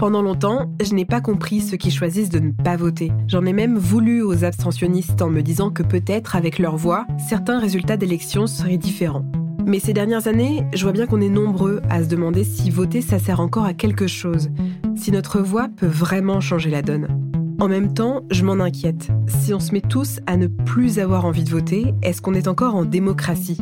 Pendant longtemps, je n'ai pas compris ceux qui choisissent de ne pas voter. J'en ai même voulu aux abstentionnistes en me disant que peut-être, avec leur voix, certains résultats d'élections seraient différents. Mais ces dernières années, je vois bien qu'on est nombreux à se demander si voter, ça sert encore à quelque chose, si notre voix peut vraiment changer la donne. En même temps, je m'en inquiète. Si on se met tous à ne plus avoir envie de voter, est-ce qu'on est encore en démocratie?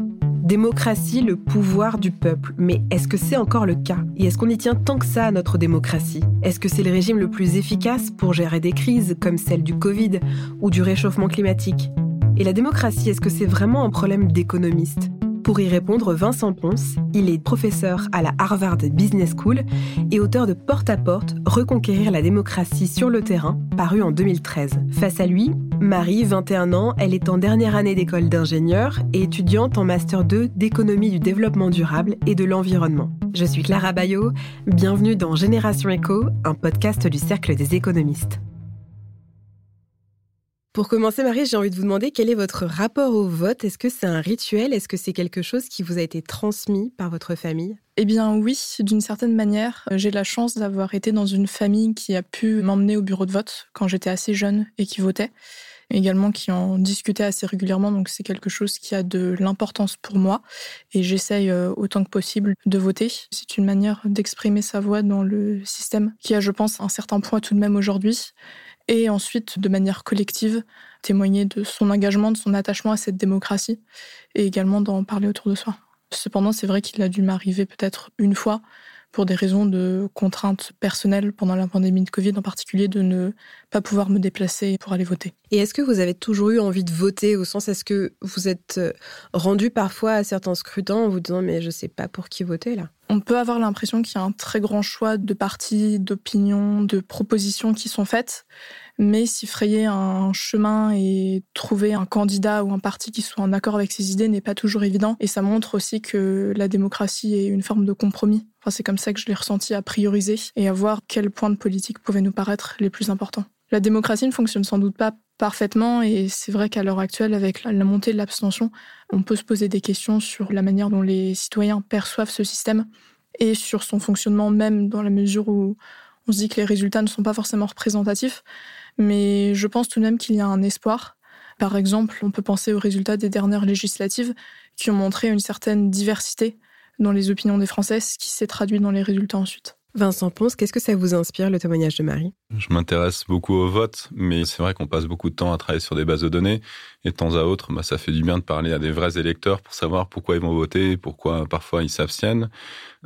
Démocratie, le pouvoir du peuple. Mais est-ce que c'est encore le cas? Et est-ce qu'on y tient tant que ça à notre démocratie? Est-ce que c'est le régime le plus efficace pour gérer des crises comme celle du Covid ou du réchauffement climatique? Et la démocratie, est-ce que c'est vraiment un problème d'économiste? Pour y répondre, Vincent Ponce, il est professeur à la Harvard Business School et auteur de Porte à Porte, Reconquérir la démocratie sur le terrain, paru en 2013. Face à lui, Marie, 21 ans, elle est en dernière année d'école d'ingénieur et étudiante en Master 2 d'économie du développement durable et de l'environnement. Je suis Clara Bayot, bienvenue dans Génération Éco, un podcast du Cercle des économistes. Pour commencer, Marie, j'ai envie de vous demander quel est votre rapport au vote. Est-ce que c'est un rituel? Est-ce que c'est quelque chose qui vous a été transmis par votre famille? Eh bien oui, d'une certaine manière, j'ai la chance d'avoir été dans une famille qui a pu m'emmener au bureau de vote quand j'étais assez jeune et qui votait, également qui en discutait assez régulièrement, donc c'est quelque chose qui a de l'importance pour moi et j'essaye euh, autant que possible de voter. C'est une manière d'exprimer sa voix dans le système qui a, je pense, un certain poids tout de même aujourd'hui et ensuite, de manière collective, témoigner de son engagement, de son attachement à cette démocratie, et également d'en parler autour de soi. Cependant, c'est vrai qu'il a dû m'arriver peut-être une fois, pour des raisons de contraintes personnelles pendant la pandémie de Covid en particulier, de ne pas pouvoir me déplacer pour aller voter. Et est-ce que vous avez toujours eu envie de voter au sens, est-ce que vous êtes euh, rendu parfois à certains scrutins en vous disant mais je sais pas pour qui voter là? On peut avoir l'impression qu'il y a un très grand choix de partis, d'opinions, de propositions qui sont faites, mais s'y frayer un chemin et trouver un candidat ou un parti qui soit en accord avec ses idées n'est pas toujours évident. Et ça montre aussi que la démocratie est une forme de compromis. C'est comme ça que je l'ai ressenti à prioriser et à voir quels points de politique pouvaient nous paraître les plus importants. La démocratie ne fonctionne sans doute pas parfaitement et c'est vrai qu'à l'heure actuelle, avec la montée de l'abstention, on peut se poser des questions sur la manière dont les citoyens perçoivent ce système et sur son fonctionnement même dans la mesure où on se dit que les résultats ne sont pas forcément représentatifs. Mais je pense tout de même qu'il y a un espoir. Par exemple, on peut penser aux résultats des dernières législatives qui ont montré une certaine diversité dans les opinions des Français, ce qui s'est traduit dans les résultats ensuite. Vincent Ponce, qu'est-ce que ça vous inspire, le témoignage de Marie? Je m'intéresse beaucoup au vote, mais c'est vrai qu'on passe beaucoup de temps à travailler sur des bases de données. Et de temps à autre, bah, ça fait du bien de parler à des vrais électeurs pour savoir pourquoi ils vont voter, pourquoi parfois ils s'abstiennent.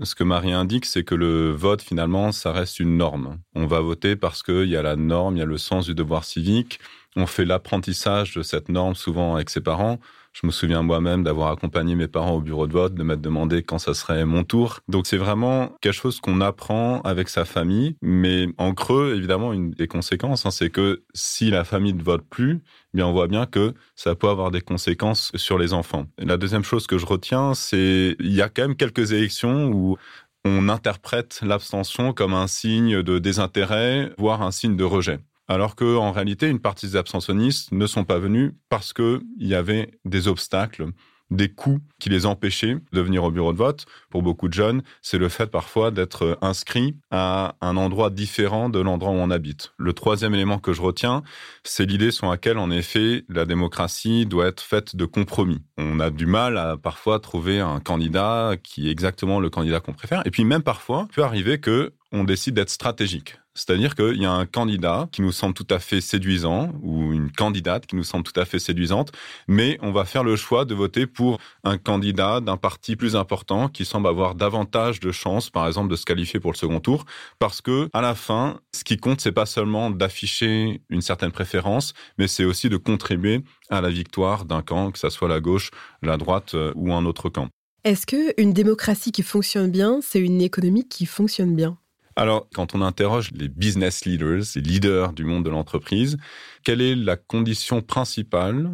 Ce que Marie indique, c'est que le vote, finalement, ça reste une norme. On va voter parce qu'il y a la norme, il y a le sens du devoir civique. On fait l'apprentissage de cette norme souvent avec ses parents. Je me souviens moi-même d'avoir accompagné mes parents au bureau de vote, de m'être demandé quand ça serait mon tour. Donc c'est vraiment quelque chose qu'on apprend avec sa famille, mais en creux, évidemment, une des conséquences, hein, c'est que si la famille ne vote plus, eh bien on voit bien que ça peut avoir des conséquences sur les enfants. La deuxième chose que je retiens, c'est il y a quand même quelques élections où on interprète l'abstention comme un signe de désintérêt, voire un signe de rejet alors qu'en réalité, une partie des abstentionnistes ne sont pas venus parce qu'il y avait des obstacles, des coûts qui les empêchaient de venir au bureau de vote. Pour beaucoup de jeunes, c'est le fait parfois d'être inscrit à un endroit différent de l'endroit où on habite. Le troisième élément que je retiens, c'est l'idée sur laquelle, en effet, la démocratie doit être faite de compromis. On a du mal à parfois trouver un candidat qui est exactement le candidat qu'on préfère. Et puis même parfois, il peut arriver que on décide d'être stratégique. C'est-à-dire qu'il y a un candidat qui nous semble tout à fait séduisant ou une candidate qui nous semble tout à fait séduisante, mais on va faire le choix de voter pour un candidat d'un parti plus important qui semble avoir davantage de chances, par exemple, de se qualifier pour le second tour, parce que à la fin, ce qui compte, c'est pas seulement d'afficher une certaine préférence, mais c'est aussi de contribuer à la victoire d'un camp, que ce soit la gauche, la droite euh, ou un autre camp. Est-ce que une démocratie qui fonctionne bien, c'est une économie qui fonctionne bien? Alors, quand on interroge les business leaders, les leaders du monde de l'entreprise, quelle est la condition principale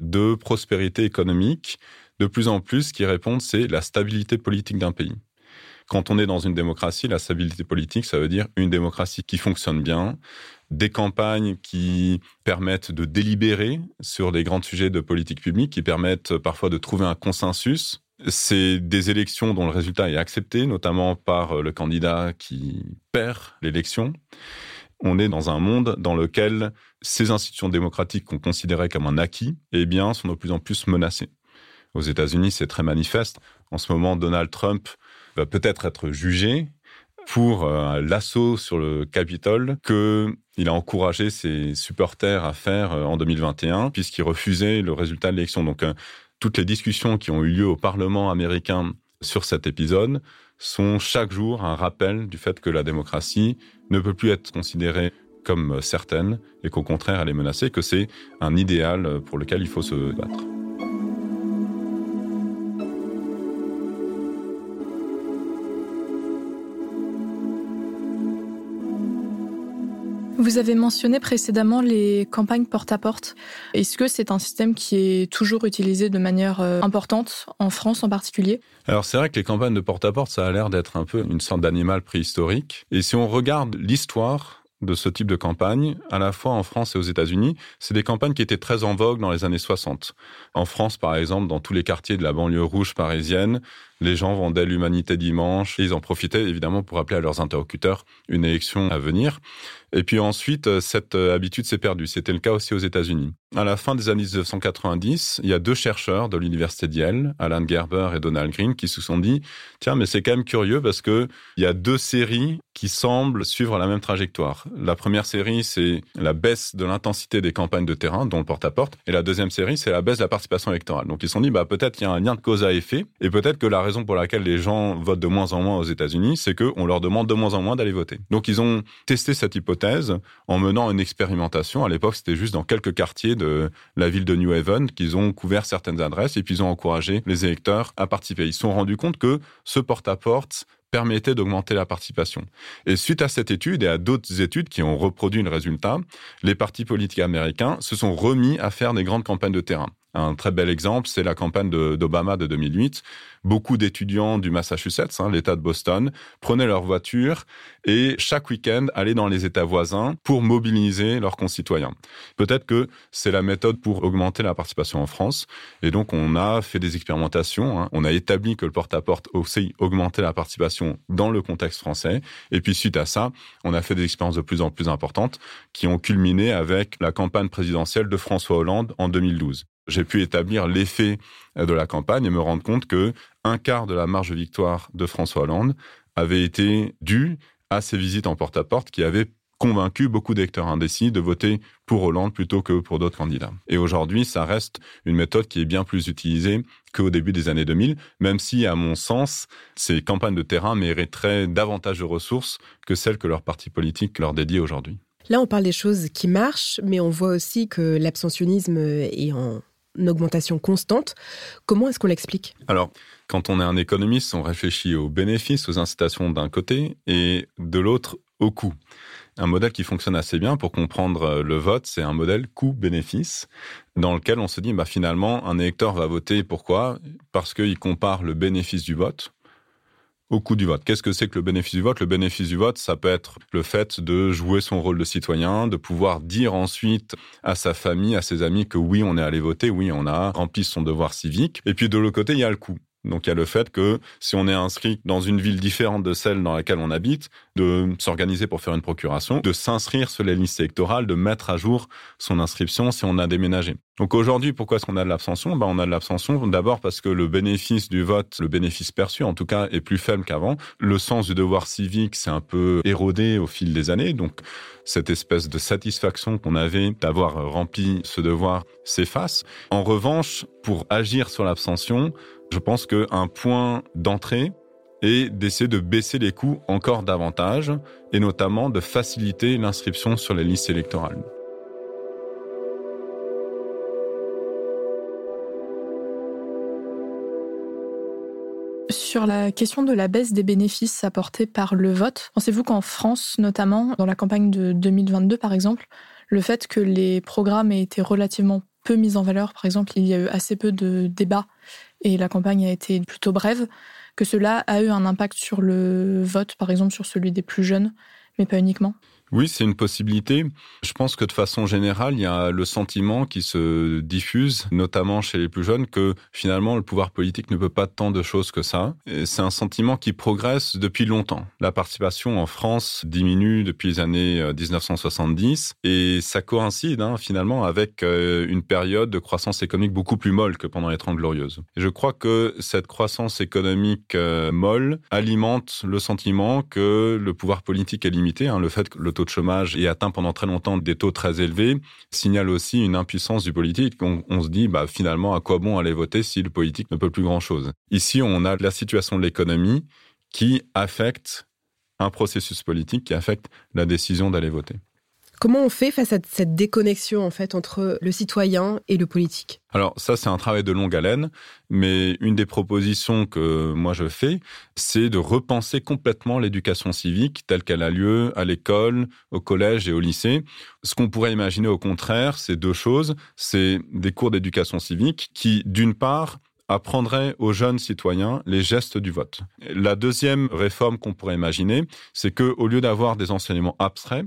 de prospérité économique De plus en plus, ce qui répondent, c'est la stabilité politique d'un pays? Quand on est dans une démocratie, la stabilité politique, ça veut dire une démocratie qui fonctionne bien, des campagnes qui permettent de délibérer sur les grands sujets de politique publique, qui permettent parfois de trouver un consensus C'est des élections dont le résultat est accepté, notamment par euh, le candidat qui perd l'élection. On est dans un monde dans lequel ces institutions démocratiques qu'on considérait comme un acquis, eh bien, sont de plus en plus menacées. Aux États-Unis, c'est très manifeste. En ce moment, Donald Trump va peut-être être jugé pour euh, l'assaut sur le Capitole qu'il a encouragé ses supporters à faire euh, en 2021, puisqu'il refusait le résultat de l'élection. Toutes les discussions qui ont eu lieu au Parlement américain sur cet épisode sont chaque jour un rappel du fait que la démocratie ne peut plus être considérée comme certaine et qu'au contraire elle est menacée, que c'est un idéal pour lequel il faut se battre. Vous avez mentionné précédemment les campagnes porte-à-porte. Est-ce que c'est un système qui est toujours utilisé de manière euh, importante, en France en particulier? Alors c'est vrai que les campagnes de porte-à-porte, ça a l'air d'être un peu une sorte d'animal préhistorique. Et si on regarde l'histoire de ce type de campagne, à la fois en France et aux États-Unis, c'est des campagnes qui étaient très en vogue dans les années 60. En France, par exemple, dans tous les quartiers de la banlieue rouge parisienne, les gens vendaient l'humanité dimanche et ils en profitaient évidemment pour appeler à leurs interlocuteurs une élection à venir. Et puis ensuite, euh, cette euh, habitude s'est perdue. C'était le cas aussi aux États-Unis. À la fin des années 1990, il y a deux chercheurs de l'université d'Yale, Alan Gerber et Donald Green, qui se sont dit tiens, mais c'est quand même curieux parce que il y a deux séries qui semblent suivre la même trajectoire. La première série, c'est la baisse de l'intensité des campagnes de terrain, dont le porte-à-porte, et la deuxième série, c'est la baisse de la participation électorale. Donc ils se sont dit bah peut-être qu'il y a un lien de cause à effet, et peut-être que la raison pour laquelle les gens votent de moins en moins aux États-Unis, c'est qu'on leur demande de moins en moins d'aller voter. Donc ils ont testé cette hypothèse en menant une expérimentation. À l'époque, c'était juste dans quelques quartiers de la ville de New Haven qu'ils ont couvert certaines adresses et puis ils ont encouragé les électeurs à participer. Ils se sont rendus compte que ce porte-à-porte permettait d'augmenter la participation. Et suite à cette étude et à d'autres études qui ont reproduit le résultat, les partis politiques américains se sont remis à faire des grandes campagnes de terrain. Un très bel exemple, c'est la campagne d'Obama de, 2008. Beaucoup d'étudiants du Massachusetts, hein, l'État de Boston, prenaient leur voiture et chaque week-end allaient dans les États voisins pour mobiliser leurs concitoyens. Peut-être que c'est la méthode pour augmenter la participation en France. Et donc, on a fait des expérimentations. Hein. On a établi que le porte-à-porte aussi augmentait la participation dans le contexte français. Et puis, suite à ça, on a fait des expériences de plus en plus importantes qui ont culminé avec la campagne présidentielle de François Hollande en 2012 j'ai pu établir l'effet de la campagne et me rendre compte que un quart de la marge de victoire de François Hollande avait été dû à ces visites en porte-à-porte qui avaient convaincu beaucoup d'électeurs indécis de voter pour Hollande plutôt que pour d'autres candidats. Et aujourd'hui, ça reste une méthode qui est bien plus utilisée qu'au début des années 2000, même si, à mon sens, ces campagnes de terrain mériteraient davantage de ressources que celles que leur parti politique leur dédie aujourd'hui. Là, on parle des choses qui marchent, mais on voit aussi que l'abstentionnisme est en augmentation constante. Comment est-ce qu'on l'explique? Alors, quand on est un économiste, on réfléchit aux bénéfices, aux incitations d'un côté et de l'autre aux coûts. Un modèle qui fonctionne assez bien pour comprendre le vote, c'est un modèle coût-bénéfice dans lequel on se dit bah finalement un électeur va voter pourquoi? Parce qu'il compare le bénéfice du vote au coût du vote. Qu'est-ce que c'est que le bénéfice du vote? Le bénéfice du vote, ça peut être le fait de jouer son rôle de citoyen, de pouvoir dire ensuite à sa famille, à ses amis que oui, on est allé voter, oui, on a rempli son devoir civique. Et puis de l'autre côté, il y a le coût. Donc il y a le fait que si on est inscrit dans une ville différente de celle dans laquelle on habite, de s'organiser pour faire une procuration, de s'inscrire sur les listes électorales, de mettre à jour son inscription si on a déménagé. Donc aujourd'hui, pourquoi est-ce qu'on a de l'abstention? Ben, On a de l'abstention d'abord parce que le bénéfice du vote, le bénéfice perçu en tout cas, est plus faible qu'avant. Le sens du devoir civique s'est un peu érodé au fil des années. Donc cette espèce de satisfaction qu'on avait d'avoir rempli ce devoir s'efface. En revanche, pour agir sur l'abstention, je pense qu'un point d'entrée est d'essayer de baisser les coûts encore davantage et notamment de faciliter l'inscription sur les listes électorales. Sur la question de la baisse des bénéfices apportés par le vote, pensez-vous qu'en France, notamment dans la campagne de 2022 par exemple, le fait que les programmes aient été relativement peu mis en valeur, par exemple, il y a eu assez peu de débats et la campagne a été plutôt brève, que cela a eu un impact sur le vote, par exemple sur celui des plus jeunes, mais pas uniquement Oui, c'est une possibilité. Je pense que de façon générale, il y a le sentiment qui se diffuse, notamment chez les plus jeunes, que finalement le pouvoir politique ne peut pas tant de choses que ça. C'est un sentiment qui progresse depuis longtemps. La participation en France diminue depuis les années 1970 euh, et ça coïncide hein, finalement avec euh, une période de croissance économique beaucoup plus molle que pendant les Trente Glorieuses. je crois que cette croissance économique euh, molle alimente le sentiment que le pouvoir politique est limité. Hein, le fait que de chômage ait atteint pendant très longtemps des taux très élevés signale aussi une impuissance du politique. On, on se dit bah, finalement à quoi bon aller voter si le politique ne peut plus grand-chose? Ici, on a la situation de l'économie qui affecte un processus politique, qui affecte la décision d'aller voter. Comment on fait face à cette déconnexion en fait entre le citoyen et le politique? Alors ça c'est un travail de longue haleine, mais une des propositions que moi je fais, c'est de repenser complètement l'éducation civique telle qu'elle a lieu à l'école, au collège et au lycée. Ce qu'on pourrait imaginer au contraire, c'est deux choses, c'est des cours d'éducation civique qui d'une part apprendrait aux jeunes citoyens les gestes du vote. La deuxième réforme qu'on pourrait imaginer, c'est que au lieu d'avoir des enseignements abstraits,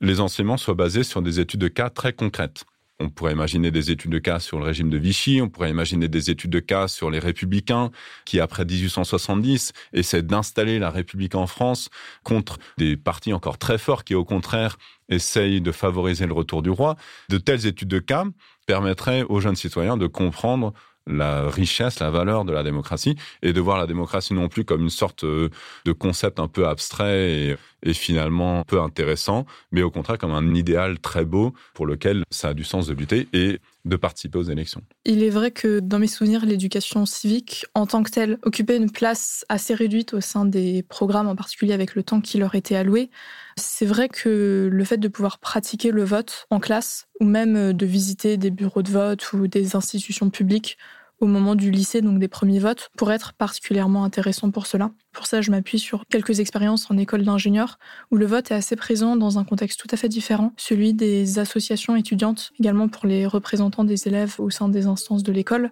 les enseignements soient basés sur des études de cas très concrètes. On pourrait imaginer des études de cas sur le régime de Vichy, on pourrait imaginer des études de cas sur les républicains qui, après 1870, essaient d'installer la République en France contre des partis encore très forts qui, au contraire, essayent de favoriser le retour du roi. De telles études de cas permettraient aux jeunes citoyens de comprendre la richesse, la valeur de la démocratie et de voir la démocratie non plus comme une sorte euh, de concept un peu abstrait et, finalement peu intéressant, mais au contraire comme un idéal très beau pour lequel ça a du sens de lutter et de participer aux élections. Il est vrai que dans mes souvenirs, l'éducation civique en tant que telle occupait une place assez réduite au sein des programmes, en particulier avec le temps qui leur était alloué. C'est vrai que le fait de pouvoir pratiquer le vote en classe ou même de visiter des bureaux de vote ou des institutions publiques au moment du lycée, donc des premiers votes, pourrait être particulièrement intéressant pour cela. Pour ça, je m'appuie sur quelques expériences en école d'ingénieur, où le vote est assez présent dans un contexte tout à fait différent, celui des associations étudiantes, également pour les représentants des élèves au sein des instances de l'école.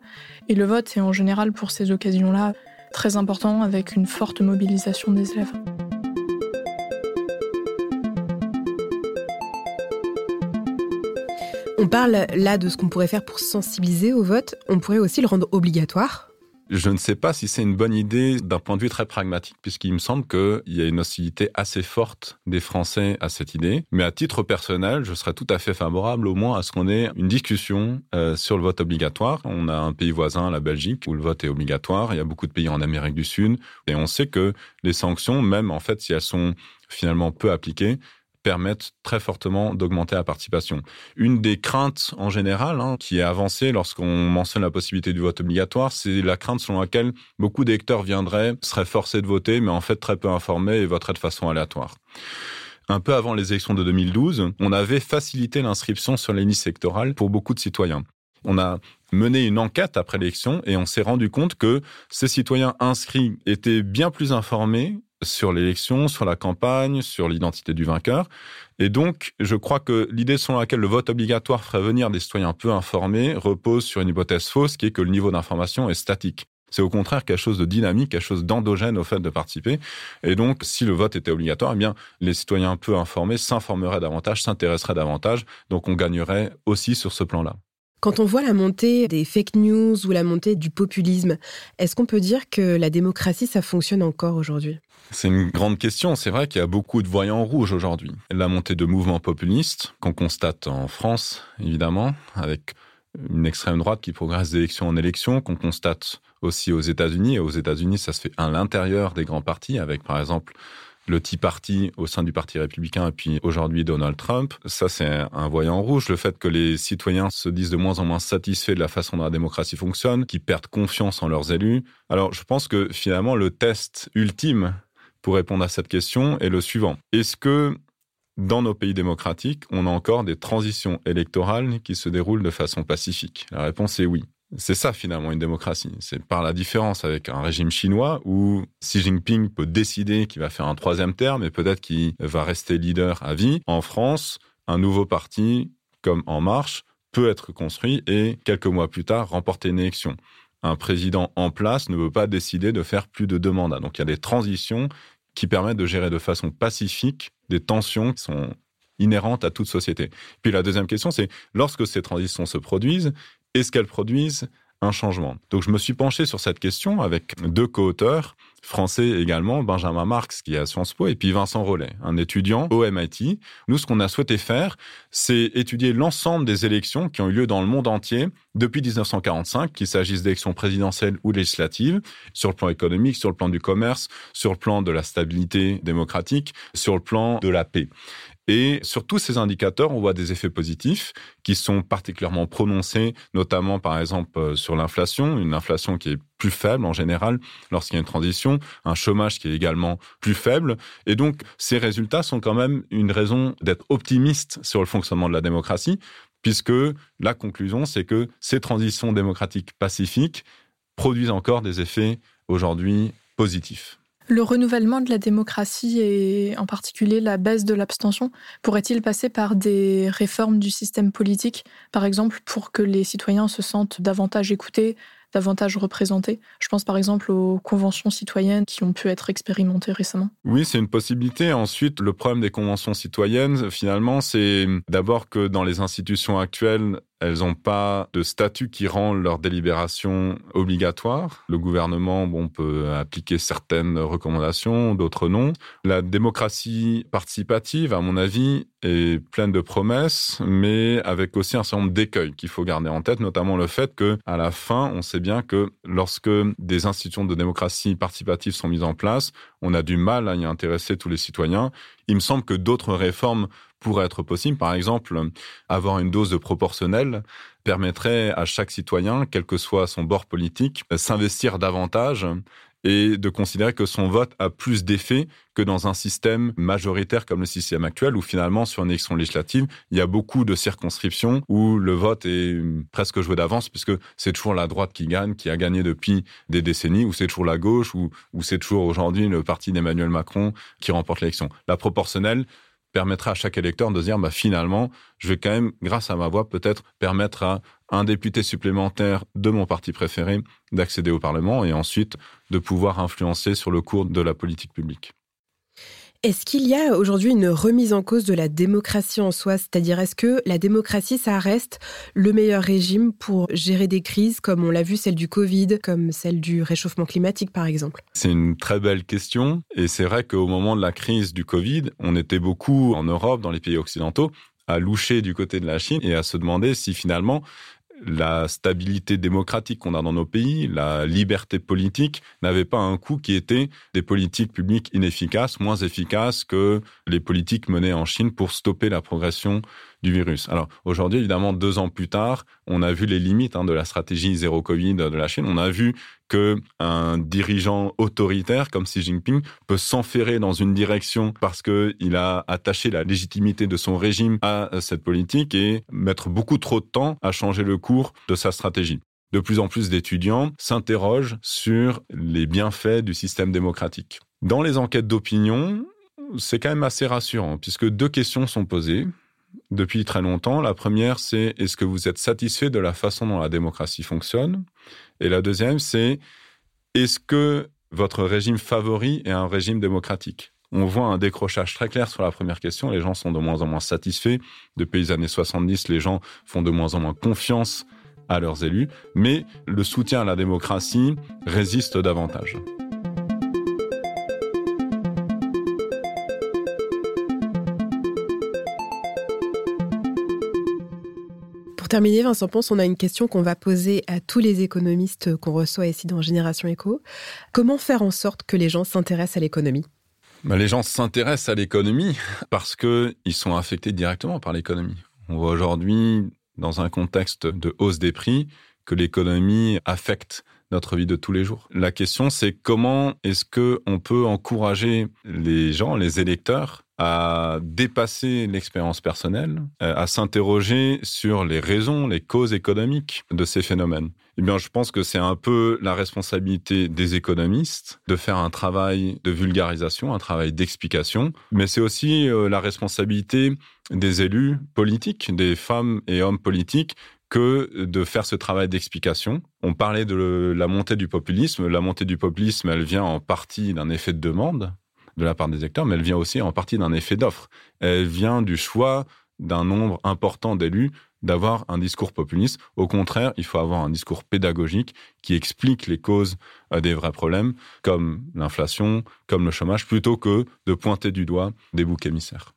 Et le vote est en général pour ces occasions-là très important, avec une forte mobilisation des élèves. On parle là de ce qu'on pourrait faire pour sensibiliser au vote. On pourrait aussi le rendre obligatoire. Je ne sais pas si c'est une bonne idée d'un point de vue très pragmatique, puisqu'il me semble qu'il y a une hostilité assez forte des Français à cette idée. Mais à titre personnel, je serais tout à fait favorable au moins à ce qu'on ait une discussion euh, sur le vote obligatoire. On a un pays voisin, la Belgique, où le vote est obligatoire. Il y a beaucoup de pays en Amérique du Sud. Et on sait que les sanctions, même en fait si elles sont finalement peu appliquées, permettent très fortement d'augmenter la participation. Une des craintes en général hein, qui est avancée lorsqu'on mentionne la possibilité du vote obligatoire, c'est la crainte selon laquelle beaucoup d'électeurs viendraient, seraient forcés de voter, mais en fait très peu informés et voteraient de façon aléatoire. Un peu avant les élections de 2012, on avait facilité l'inscription sur les listes électorales pour beaucoup de citoyens. On a mené une enquête après l'élection et on s'est rendu compte que ces citoyens inscrits étaient bien plus informés sur l'élection, sur la campagne, sur l'identité du vainqueur. Et donc, je crois que l'idée selon laquelle le vote obligatoire ferait venir des citoyens peu informés repose sur une hypothèse fausse qui est que le niveau d'information est statique. C'est au contraire quelque chose de dynamique, quelque chose d'endogène au fait de participer. Et donc, si le vote était obligatoire, eh bien, les citoyens peu informés s'informeraient davantage, s'intéresseraient davantage. Donc, on gagnerait aussi sur ce plan-là. Quand on voit la montée des fake news ou la montée du populisme, est-ce qu'on peut dire que la démocratie, ça fonctionne encore aujourd'hui? C'est une grande question. C'est vrai qu'il y a beaucoup de voyants rouges aujourd'hui. La montée de mouvements populistes qu'on constate en France, évidemment, avec une extrême droite qui progresse d'élection en élection, qu'on constate aussi aux États-Unis. Et aux États-Unis, ça se fait à l'intérieur des grands partis, avec par exemple le Tea Party au sein du Parti républicain et puis aujourd'hui Donald Trump. Ça, c'est un voyant rouge. Le fait que les citoyens se disent de moins en moins satisfaits de la façon dont la démocratie fonctionne, qu'ils perdent confiance en leurs élus. Alors, je pense que finalement, le test ultime pour répondre à cette question est le suivant. Est-ce que dans nos pays démocratiques, on a encore des transitions électorales qui se déroulent de façon pacifique? La réponse est oui. C'est ça finalement une démocratie. C'est par la différence avec un régime chinois où Xi Jinping peut décider qu'il va faire un troisième terme et peut-être qu'il va rester leader à vie. En France, un nouveau parti comme En Marche peut être construit et quelques mois plus tard remporter une élection. Un président en place ne veut pas décider de faire plus de deux mandats. Donc il y a des transitions qui permettent de gérer de façon pacifique des tensions qui sont inhérente à toute société. Puis la deuxième question, c'est lorsque ces transitions se produisent, est-ce qu'elles produisent un changement? Donc je me suis penché sur cette question avec deux co-auteurs français également, Benjamin Marx qui est à Sciences Po et puis Vincent Rollet, un étudiant au MIT. Nous, ce qu'on a souhaité faire, c'est étudier l'ensemble des élections qui ont eu lieu dans le monde entier depuis 1945, qu'il s'agisse d'élections présidentielles ou législatives, sur le plan économique, sur le plan du commerce, sur le plan de la stabilité démocratique, sur le plan de la paix. Et sur tous ces indicateurs, on voit des effets positifs qui sont particulièrement prononcés, notamment par exemple euh, sur l'inflation, une inflation qui est plus faible en général lorsqu'il y a une transition, un chômage qui est également plus faible. Et donc, ces résultats sont quand même une raison d'être optimiste sur le fonctionnement de la démocratie, puisque la conclusion, c'est que ces transitions démocratiques pacifiques produisent encore des effets aujourd'hui positifs. Le renouvellement de la démocratie et en particulier la baisse de l'abstention pourrait-il passer par des réformes du système politique, par exemple pour que les citoyens se sentent davantage écoutés, davantage représentés? Je pense par exemple aux conventions citoyennes qui ont pu être expérimentées récemment. Oui, c'est une possibilité. Ensuite, le problème des conventions citoyennes, finalement, c'est d'abord que dans les institutions actuelles, elles n'ont pas de statut qui rend leur délibération obligatoire. Le gouvernement bon, peut appliquer certaines recommandations, d'autres non. La démocratie participative, à mon avis, est pleine de promesses, mais avec aussi un certain nombre d'écueils qu'il faut garder en tête, notamment le fait que, à la fin, on sait bien que lorsque des institutions de démocratie participative sont mises en place, on a du mal à y intéresser tous les citoyens. Il me semble que d'autres réformes pourrait être possible. Par exemple, avoir une dose proportionnelle permettrait à chaque citoyen, quel que soit son bord politique, s'investir davantage et de considérer que son vote a plus d'effet que dans un système majoritaire comme le système actuel, où finalement, sur une élection législative, il y a beaucoup de circonscriptions où le vote est presque joué d'avance, puisque c'est toujours la droite qui gagne, qui a gagné depuis des décennies, ou c'est toujours la gauche, ou, ou c'est toujours aujourd'hui le parti d'Emmanuel Macron qui remporte l'élection. La proportionnelle, permettra à chaque électeur de dire bah, finalement, je vais quand même, grâce à ma voix, peut-être permettre à un député supplémentaire de mon parti préféré d'accéder au Parlement et ensuite de pouvoir influencer sur le cours de la politique publique. Est-ce qu'il y a aujourd'hui une remise en cause de la démocratie en soi? C'est-à-dire, est-ce que la démocratie, ça reste le meilleur régime pour gérer des crises, comme on l'a vu, celle du Covid, comme celle du réchauffement climatique, par exemple? C'est une très belle question. Et c'est vrai qu'au moment de la crise du Covid, on était beaucoup en Europe, dans les pays occidentaux, à loucher du côté de la Chine et à se demander si finalement la stabilité démocratique qu'on a dans nos pays, la liberté politique, n'avait pas un coût qui était des politiques publiques inefficaces, moins efficaces que les politiques menées en Chine pour stopper la progression du virus. Alors aujourd'hui, évidemment, deux ans plus tard, on a vu les limites hein, de la stratégie zéro Covid de la Chine. On a vu que un dirigeant autoritaire comme Xi Jinping peut s'enferrer dans une direction parce que il a attaché la légitimité de son régime à cette politique et mettre beaucoup trop de temps à changer le cours de sa stratégie. De plus en plus d'étudiants s'interrogent sur les bienfaits du système démocratique. Dans les enquêtes d'opinion, c'est quand même assez rassurant puisque deux questions sont posées depuis très longtemps. La première, c'est est-ce que vous êtes satisfait de la façon dont la démocratie fonctionne? Et la deuxième, c'est est-ce que votre régime favori est un régime démocratique? On voit un décrochage très clair sur la première question. Les gens sont de moins en moins satisfaits. Depuis les années 70, les gens font de moins en moins confiance à leurs élus. Mais le soutien à la démocratie résiste davantage. Terminer, Vincent Ponce, on a une question qu'on va poser à tous les économistes qu'on reçoit ici dans Génération Éco. Comment faire en sorte que les gens s'intéressent à l'économie? Bah, Les gens s'intéressent à l'économie parce qu'ils sont affectés directement par l'économie. On voit aujourd'hui, dans un contexte de hausse des prix, que l'économie affecte notre vie de tous les jours. La question, c'est comment est-ce que on peut encourager les gens, les électeurs, à dépasser l'expérience personnelle, euh, à s'interroger sur les raisons, les causes économiques de ces phénomènes? Eh bien, je pense que c'est un peu la responsabilité des économistes de faire un travail de vulgarisation, un travail d'explication, mais c'est aussi euh, la responsabilité des élus politiques, des femmes et hommes politiques que de faire ce travail d'explication. On parlait de la montée du populisme. La montée du populisme, elle vient en partie d'un effet de demande de la part des acteurs, mais elle vient aussi en partie d'un effet d'offre. Elle vient du choix d'un nombre important d'élus d'avoir un discours populiste. Au contraire, il faut avoir un discours pédagogique qui explique les causes euh, des vrais problèmes, comme l'inflation, comme le chômage, plutôt que de pointer du doigt des boucs émissaires.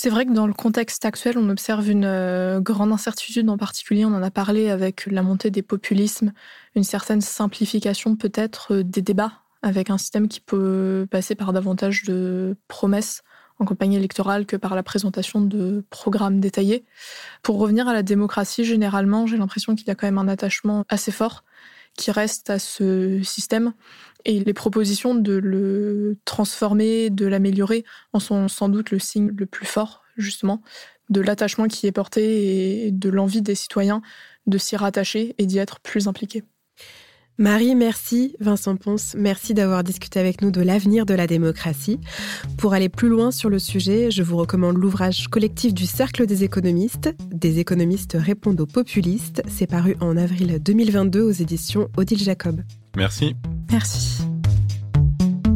C'est vrai que dans le contexte actuel, on observe une euh, grande incertitude en particulier, on en a parlé avec la montée des populismes, une certaine simplification peut-être euh, des débats, avec un système qui peut passer par davantage de promesses en campagne électorale que par la présentation de programmes détaillés. Pour revenir à la démocratie, généralement, j'ai l'impression qu'il y a quand même un attachement assez fort qui reste à ce système. Et les propositions de le transformer, de l'améliorer, en sont sans doute le signe le plus fort, justement, de l'attachement qui est porté et de l'envie des citoyens de s'y rattacher et d'y être plus impliqués. Marie, merci. Vincent Ponce, merci d'avoir discuté avec nous de l'avenir de la démocratie. Pour aller plus loin sur le sujet, je vous recommande l'ouvrage collectif du Cercle des économistes. Des économistes répondent aux populistes. C'est paru en avril 2022 aux éditions Odile Jacob. Merci. Merci.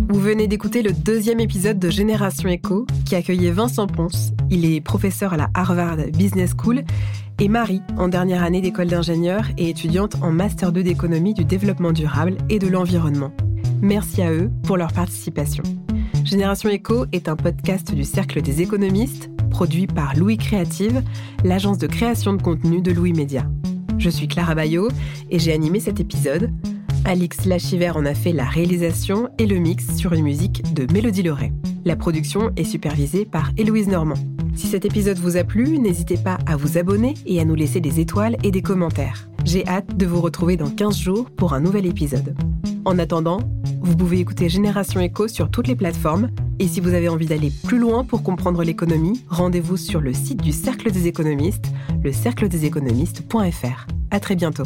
Vous venez d'écouter le deuxième épisode de Génération Echo qui accueillait Vincent Ponce. Il est professeur à la Harvard Business School et Marie, en dernière année d'école d'ingénieur et étudiante en Master 2 d'économie du développement durable et de l'environnement. Merci à eux pour leur participation. Génération Echo est un podcast du Cercle des économistes, produit par Louis Créative, l'agence de création de contenu de Louis Média. Je suis Clara Bayot et j'ai animé cet épisode. Alix Lachiver en a fait la réalisation et le mix sur une musique de Mélodie Loret. La production est supervisée par Héloïse Normand. Si cet épisode vous a plu, n'hésitez pas à vous abonner et à nous laisser des étoiles et des commentaires. J'ai hâte de vous retrouver dans 15 jours pour un nouvel épisode. En attendant, vous pouvez écouter Génération Echo sur toutes les plateformes. Et si vous avez envie d'aller plus loin pour comprendre l'économie, rendez-vous sur le site du Cercle des économistes, le cercledeséconomistes.fr. À très bientôt.